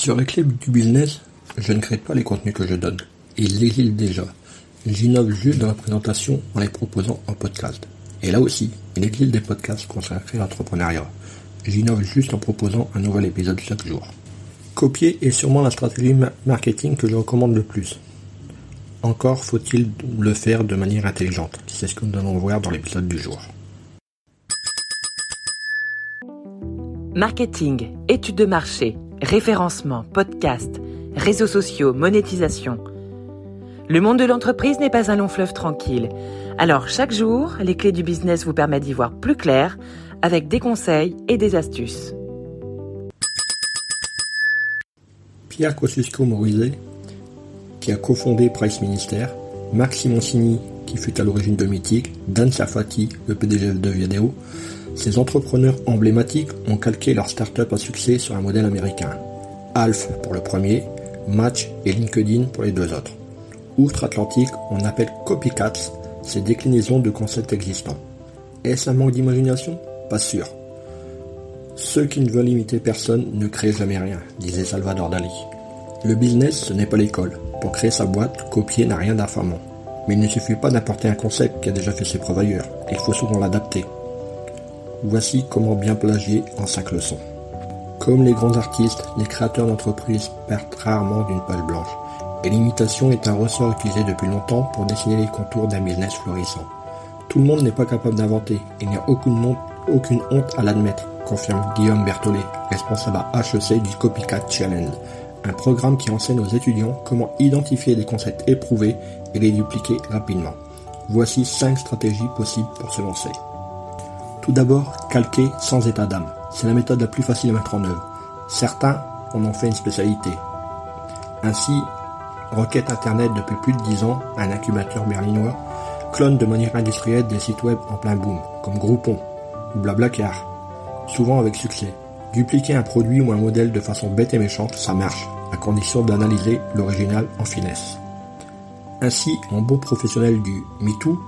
Sur les clés du business, je ne crée pas les contenus que je donne. Ils existent déjà. J'innove juste dans la présentation en les proposant en podcast. Et là aussi, il existe des podcasts consacrés à l'entrepreneuriat. J'innove juste en proposant un nouvel épisode chaque jour. Copier est sûrement la stratégie marketing que je recommande le plus. Encore faut-il le faire de manière intelligente. C'est ce que nous allons voir dans l'épisode du jour. Marketing, études de marché, référencement, podcast, réseaux sociaux, monétisation. Le monde de l'entreprise n'est pas un long fleuve tranquille. Alors chaque jour, les clés du business vous permettent d'y voir plus clair avec des conseils et des astuces. Pierre Kosciusko-Morizet, qui a cofondé Price Minister, Max Simoncini, qui fut à l'origine de Mythique, Dan Safati, le PDG de Viadeo, ces entrepreneurs emblématiques ont calqué leur start-up à succès sur un modèle américain. Alf pour le premier, Match et LinkedIn pour les deux autres. Outre-Atlantique, on appelle copycats ces déclinaisons de concepts existants. Est-ce un manque d'imagination? Pas sûr. Ceux qui ne veulent imiter personne ne créent jamais rien, disait Salvador Dali. Le business, ce n'est pas l'école. Pour créer sa boîte, copier n'a rien d'infamant. Mais il ne suffit pas d'apporter un concept qui a déjà fait ses preuves ailleurs. Il faut souvent l'adapter. Voici comment bien plagier en 5 leçons. Comme les grands artistes, les créateurs d'entreprises perdent rarement d'une page blanche. Et l'imitation est un ressort utilisé depuis longtemps pour dessiner les contours d'un business florissant. Tout le monde n'est pas capable d'inventer, il n'y a aucune, aucune honte à l'admettre, confirme Guillaume Berthollet, responsable à HEC du Copycat Challenge, un programme qui enseigne aux étudiants comment identifier des concepts éprouvés et les dupliquer rapidement. Voici 5 stratégies possibles pour se lancer. Tout d'abord, calquer sans état d'âme. C'est la méthode la plus facile à mettre en œuvre. Certains en ont fait une spécialité. Ainsi, Rocket Internet depuis plus de 10 ans, un incubateur berlinois, clone de manière industrielle des sites web en plein boom, comme Groupon ou Blablacar, souvent avec succès. Dupliquer un produit ou un modèle de façon bête et méchante, ça marche, à condition d'analyser l'original en finesse. Ainsi, en beau professionnel du MeToo,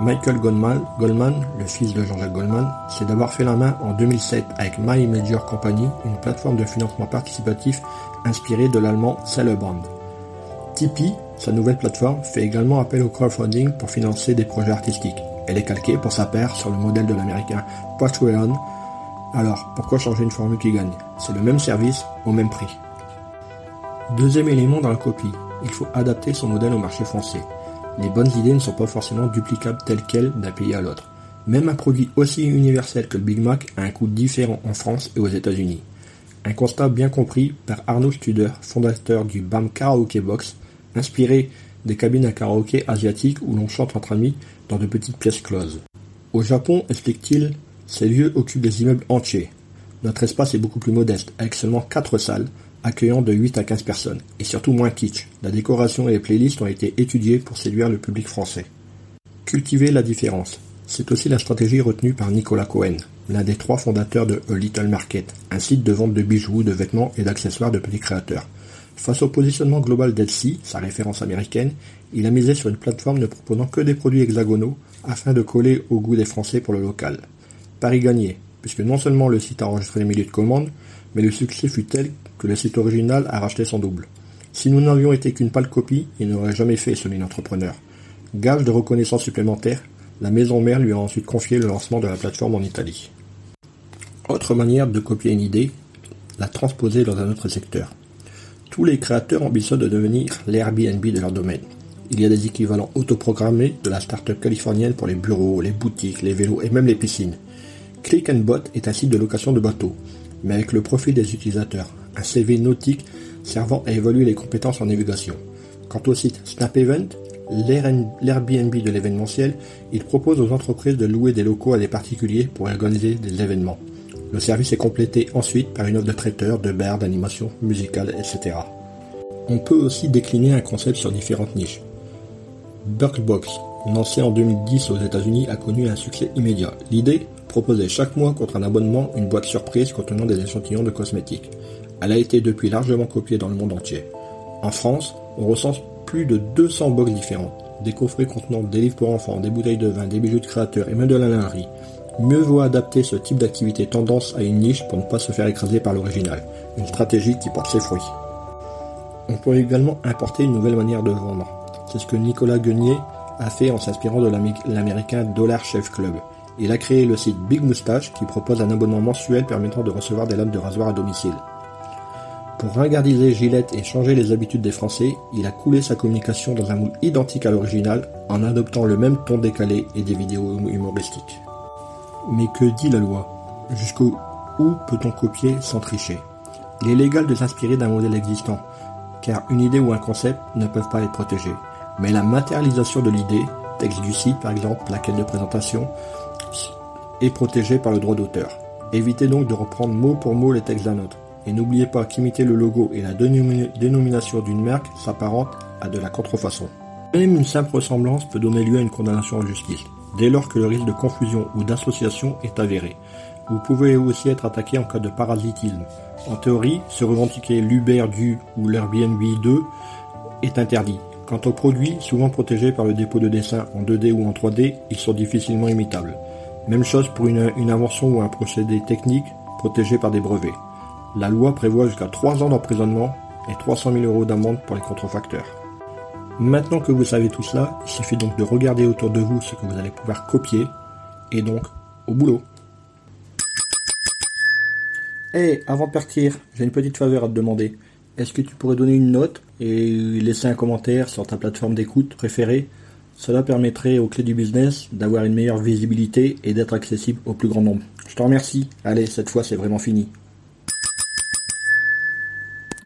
Michael Goldman, le fils de Jean-Jacques Goldman, s'est d'abord fait la main en 2007 avec My Major Company, une plateforme de financement participatif inspirée de l'allemand Sellebrand. Tipeee, sa nouvelle plateforme, fait également appel au crowdfunding pour financer des projets artistiques. Elle est calquée pour sa paire sur le modèle de l'américain Patreon. Alors, pourquoi changer une formule qui gagne? C'est le même service au même prix. Deuxième élément dans la copie, il faut adapter son modèle au marché français. Les bonnes idées ne sont pas forcément duplicables telles quelles d'un pays à l'autre. Même un produit aussi universel que le Big Mac a un coût différent en France et aux États-Unis. Un constat bien compris par Arnaud Studer, fondateur du BAM Karaoke Box, inspiré des cabines à karaoké asiatiques où l'on chante entre amis dans de petites pièces closes. Au Japon, explique-t-il, ces lieux occupent des immeubles entiers. Notre espace est beaucoup plus modeste, avec seulement 4 salles, accueillant de 8 à 15 personnes, et surtout moins kitsch. La décoration et les playlists ont été étudiées pour séduire le public français. Cultiver la différence. C'est aussi la stratégie retenue par Nicolas Cohen, l'un des trois fondateurs de A Little Market, un site de vente de bijoux, de vêtements et d'accessoires de petits créateurs. Face au positionnement global d'Etsy, sa référence américaine, il a misé sur une plateforme ne proposant que des produits hexagonaux afin de coller au goût des Français pour le local. Paris gagné, puisque non seulement le site a enregistré les milliers de commandes, mais le succès fut tel que le site original a racheté son double. Si nous n'avions été qu'une pâle copie, il n'aurait jamais fait celui entrepreneur. Gage de reconnaissance supplémentaire, la maison mère lui a ensuite confié le lancement de la plateforme en Italie. Autre manière de copier une idée, la transposer dans un autre secteur. Tous les créateurs ambitionnent de devenir l'Airbnb de leur domaine. Il y a des équivalents autoprogrammés de la start-up californienne pour les bureaux, les boutiques, les vélos et même les piscines. Click Bot est un site de location de bateaux, mais avec le profil des utilisateurs, un CV nautique servant à évaluer les compétences en navigation. Quant au site Snap Event, l'Airbnb de l'événementiel, il propose aux entreprises de louer des locaux à des particuliers pour organiser des événements. Le service est complété ensuite par une offre de traiteur, de bars, d'animation musicale, etc. On peut aussi décliner un concept sur différentes niches. Birkbox, lancé en 2010 aux États-Unis, a connu un succès immédiat. L'idée Proposer chaque mois contre un abonnement une boîte surprise contenant des échantillons de cosmétiques. Elle a été depuis largement copiée dans le monde entier. En France, on recense plus de 200 box différentes. Des coffrets contenant des livres pour enfants, des bouteilles de vin, des bijoux de créateurs et même de la lingerie. Mieux vaut adapter ce type d'activité tendance à une niche pour ne pas se faire écraser par l'original. Une stratégie qui porte ses fruits. On peut également importer une nouvelle manière de vendre. C'est ce que Nicolas Guenier a fait en s'inspirant de l'américain Dollar Chef Club. Il a créé le site Big Moustache qui propose un abonnement mensuel permettant de recevoir des lames de rasoir à domicile. Pour ringardiser Gillette et changer les habitudes des Français, il a coulé sa communication dans un moule identique à l'original en adoptant le même ton décalé et des vidéos humoristiques. Mais que dit la loi? Jusqu'où peut-on copier sans tricher? Il est légal de s'inspirer d'un modèle existant, car une idée ou un concept ne peuvent pas être protégés. Mais la matérialisation de l'idée, texte du site par exemple, plaquette de présentation, est protégée par le droit d'auteur. Évitez donc de reprendre mot pour mot les textes d'un autre. Et n'oubliez pas qu'imiter le logo et la dénomination d'une marque s'apparente à de la contrefaçon. Même une simple ressemblance peut donner lieu à une condamnation en justice, dès lors que le risque de confusion ou d'association est avéré. Vous pouvez aussi être attaqué en cas de parasitisme. En théorie, se revendiquer l'Uber du ou l'Airbnb 2 est interdit. Quant aux produits, souvent protégés par le dépôt de dessin en 2D ou en 3D, ils sont difficilement imitables. Même chose pour une, une invention ou un procédé technique protégé par des brevets. La loi prévoit jusqu'à 3 ans d'emprisonnement et 300 000 euros d'amende pour les contrefacteurs. Maintenant que vous savez tout cela, il suffit donc de regarder autour de vous ce que vous allez pouvoir copier et donc au boulot. Hé, avant de partir, j'ai une petite faveur à te demander. Est-ce que tu pourrais donner une note et laisser un commentaire sur ta plateforme d'écoute préférée? Cela permettrait aux clés du business d'avoir une meilleure visibilité et d'être accessible au plus grand nombre. Je te remercie. Allez, cette fois c'est vraiment fini.